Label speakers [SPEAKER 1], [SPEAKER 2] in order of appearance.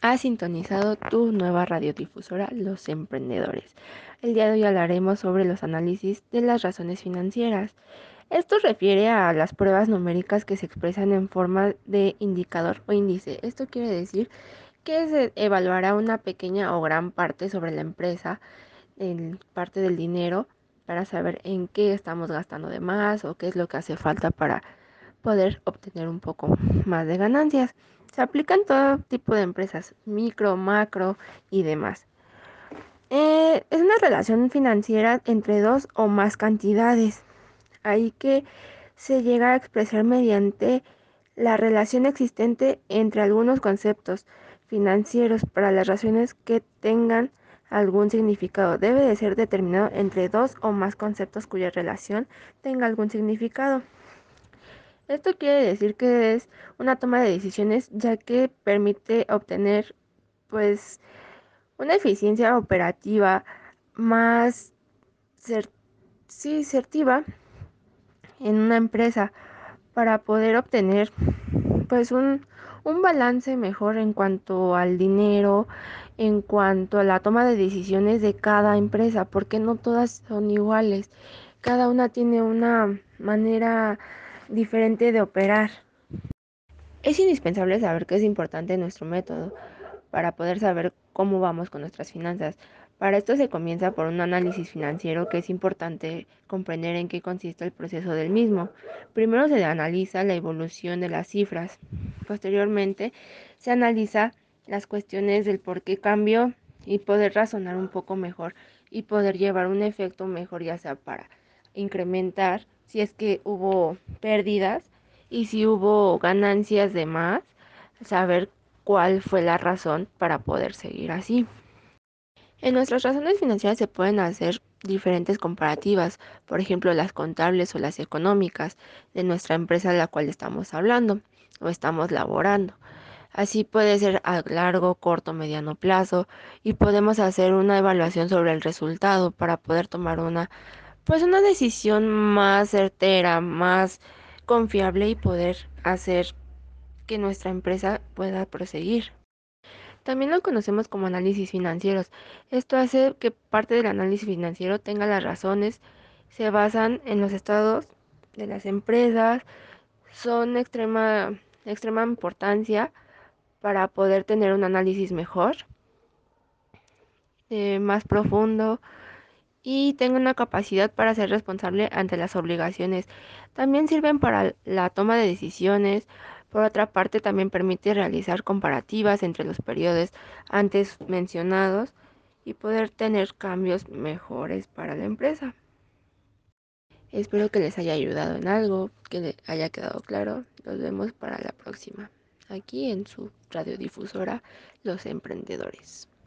[SPEAKER 1] Has sintonizado tu nueva radiodifusora Los Emprendedores. El día de hoy hablaremos sobre los análisis de las razones financieras. Esto refiere a las pruebas numéricas que se expresan en forma de indicador o índice. Esto quiere decir que se evaluará una pequeña o gran parte sobre la empresa, en parte del dinero, para saber en qué estamos gastando de más o qué es lo que hace falta para poder obtener un poco más de ganancias. Se aplica en todo tipo de empresas, micro, macro y demás. Eh, es una relación financiera entre dos o más cantidades. Ahí que se llega a expresar mediante la relación existente entre algunos conceptos financieros para las razones que tengan algún significado. Debe de ser determinado entre dos o más conceptos cuya relación tenga algún significado. Esto quiere decir que es una toma de decisiones ya que permite obtener pues una eficiencia operativa más sí, certiva en una empresa para poder obtener pues un, un balance mejor en cuanto al dinero, en cuanto a la toma de decisiones de cada empresa, porque no todas son iguales. Cada una tiene una manera diferente de operar. Es indispensable saber que es importante nuestro método para poder saber cómo vamos con nuestras finanzas. Para esto se comienza por un análisis financiero que es importante comprender en qué consiste el proceso del mismo. Primero se analiza la evolución de las cifras. Posteriormente se analiza las cuestiones del por qué cambió y poder razonar un poco mejor y poder llevar un efecto mejor ya sea para incrementar si es que hubo pérdidas y si hubo ganancias de más, saber cuál fue la razón para poder seguir así. En nuestras razones financieras se pueden hacer diferentes comparativas, por ejemplo las contables o las económicas de nuestra empresa a la cual estamos hablando o estamos laborando. Así puede ser a largo, corto, mediano plazo y podemos hacer una evaluación sobre el resultado para poder tomar una pues una decisión más certera, más confiable y poder hacer que nuestra empresa pueda proseguir. También lo conocemos como análisis financieros. Esto hace que parte del análisis financiero tenga las razones, se basan en los estados de las empresas, son extrema, extrema importancia para poder tener un análisis mejor, eh, más profundo y tenga una capacidad para ser responsable ante las obligaciones. También sirven para la toma de decisiones. Por otra parte, también permite realizar comparativas entre los periodos antes mencionados y poder tener cambios mejores para la empresa. Espero que les haya ayudado en algo, que les haya quedado claro. Nos vemos para la próxima, aquí en su radiodifusora Los Emprendedores.